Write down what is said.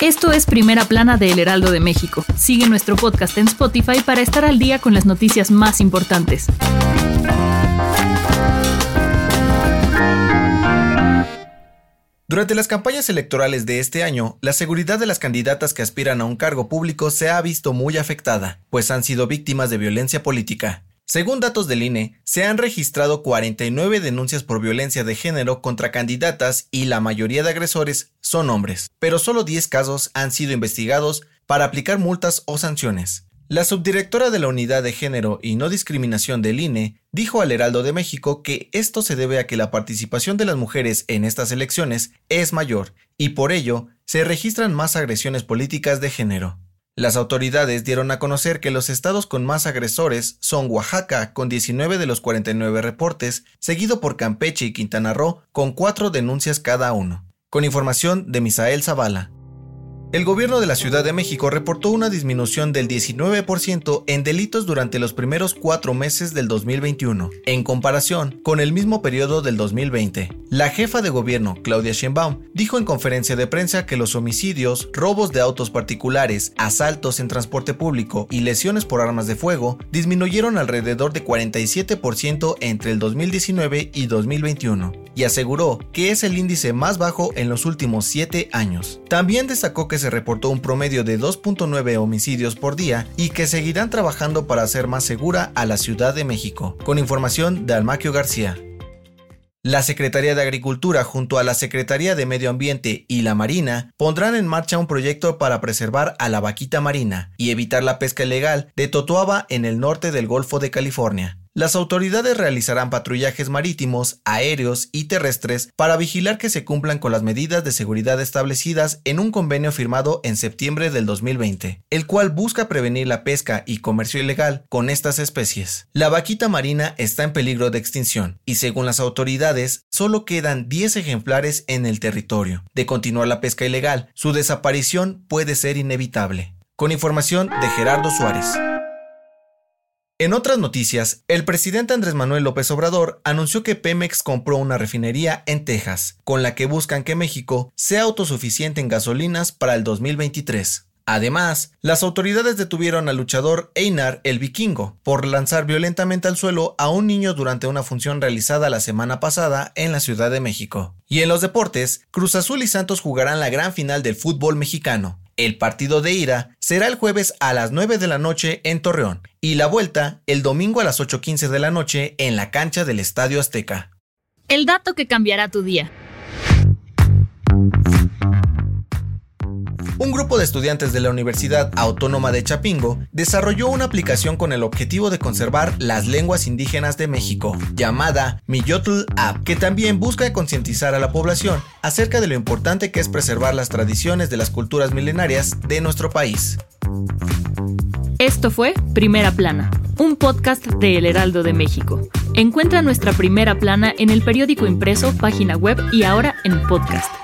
Esto es Primera Plana de El Heraldo de México. Sigue nuestro podcast en Spotify para estar al día con las noticias más importantes. Durante las campañas electorales de este año, la seguridad de las candidatas que aspiran a un cargo público se ha visto muy afectada, pues han sido víctimas de violencia política. Según datos del INE, se han registrado 49 denuncias por violencia de género contra candidatas y la mayoría de agresores son hombres, pero solo 10 casos han sido investigados para aplicar multas o sanciones. La subdirectora de la Unidad de Género y No Discriminación del INE dijo al Heraldo de México que esto se debe a que la participación de las mujeres en estas elecciones es mayor y por ello se registran más agresiones políticas de género. Las autoridades dieron a conocer que los estados con más agresores son Oaxaca con 19 de los 49 reportes, seguido por Campeche y Quintana Roo con 4 denuncias cada uno. Con información de Misael Zavala. El gobierno de la Ciudad de México reportó una disminución del 19% en delitos durante los primeros cuatro meses del 2021, en comparación con el mismo periodo del 2020. La jefa de gobierno, Claudia Sheinbaum, dijo en conferencia de prensa que los homicidios, robos de autos particulares, asaltos en transporte público y lesiones por armas de fuego disminuyeron alrededor de 47% entre el 2019 y 2021, y aseguró que es el índice más bajo en los últimos siete años. También destacó que se reportó un promedio de 2.9 homicidios por día y que seguirán trabajando para hacer más segura a la Ciudad de México, con información de Almaquio García. La Secretaría de Agricultura junto a la Secretaría de Medio Ambiente y la Marina pondrán en marcha un proyecto para preservar a la vaquita marina y evitar la pesca ilegal de Totoaba en el norte del Golfo de California. Las autoridades realizarán patrullajes marítimos, aéreos y terrestres para vigilar que se cumplan con las medidas de seguridad establecidas en un convenio firmado en septiembre del 2020, el cual busca prevenir la pesca y comercio ilegal con estas especies. La vaquita marina está en peligro de extinción y según las autoridades solo quedan 10 ejemplares en el territorio. De continuar la pesca ilegal, su desaparición puede ser inevitable. Con información de Gerardo Suárez. En otras noticias, el presidente Andrés Manuel López Obrador anunció que Pemex compró una refinería en Texas, con la que buscan que México sea autosuficiente en gasolinas para el 2023. Además, las autoridades detuvieron al luchador Einar el Vikingo por lanzar violentamente al suelo a un niño durante una función realizada la semana pasada en la Ciudad de México. Y en los deportes, Cruz Azul y Santos jugarán la gran final del fútbol mexicano. El partido de ida será el jueves a las 9 de la noche en Torreón y la vuelta el domingo a las 8.15 de la noche en la cancha del Estadio Azteca. El dato que cambiará tu día. Un grupo de estudiantes de la Universidad Autónoma de Chapingo desarrolló una aplicación con el objetivo de conservar las lenguas indígenas de México, llamada Miyotl App, que también busca concientizar a la población acerca de lo importante que es preservar las tradiciones de las culturas milenarias de nuestro país. Esto fue Primera Plana, un podcast de El Heraldo de México. Encuentra nuestra primera plana en el periódico impreso, página web y ahora en podcast.